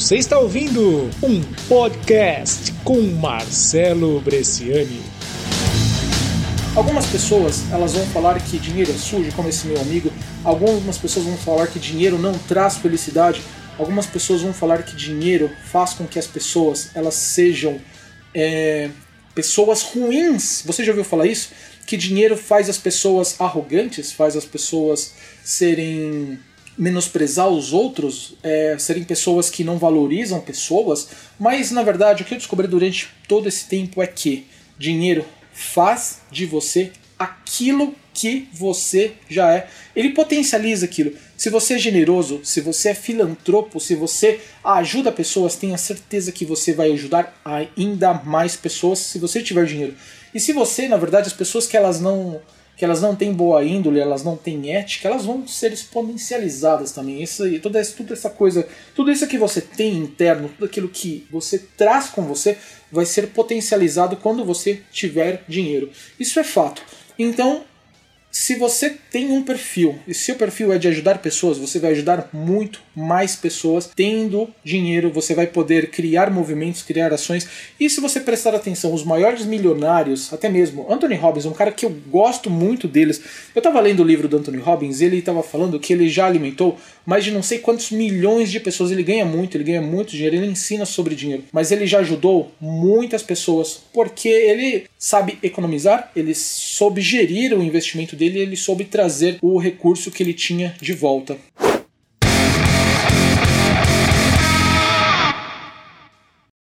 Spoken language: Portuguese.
Você está ouvindo um podcast com Marcelo Bresciani. Algumas pessoas elas vão falar que dinheiro é sujo, como esse meu amigo. Algumas pessoas vão falar que dinheiro não traz felicidade. Algumas pessoas vão falar que dinheiro faz com que as pessoas elas sejam é, pessoas ruins. Você já ouviu falar isso? Que dinheiro faz as pessoas arrogantes, faz as pessoas serem menosprezar os outros, é, serem pessoas que não valorizam pessoas, mas na verdade o que eu descobri durante todo esse tempo é que dinheiro faz de você aquilo que você já é. Ele potencializa aquilo. Se você é generoso, se você é filantropo, se você ajuda pessoas, tenha certeza que você vai ajudar ainda mais pessoas se você tiver dinheiro. E se você, na verdade, as pessoas que elas não que elas não têm boa índole, elas não têm ética, elas vão ser exponencializadas também. Isso toda, essa, toda essa coisa, tudo isso que você tem interno, tudo aquilo que você traz com você, vai ser potencializado quando você tiver dinheiro. Isso é fato. Então, se você tem um perfil e seu perfil é de ajudar pessoas, você vai ajudar muito mais pessoas. Tendo dinheiro, você vai poder criar movimentos, criar ações. E se você prestar atenção, os maiores milionários, até mesmo Anthony Robbins, um cara que eu gosto muito deles. Eu estava lendo o livro do Anthony Robbins, ele estava falando que ele já alimentou mais de não sei quantos milhões de pessoas. Ele ganha muito, ele ganha muito dinheiro, ele ensina sobre dinheiro. Mas ele já ajudou muitas pessoas porque ele sabe economizar, ele soube gerir o investimento dele, ele soube trazer o recurso que ele tinha de volta.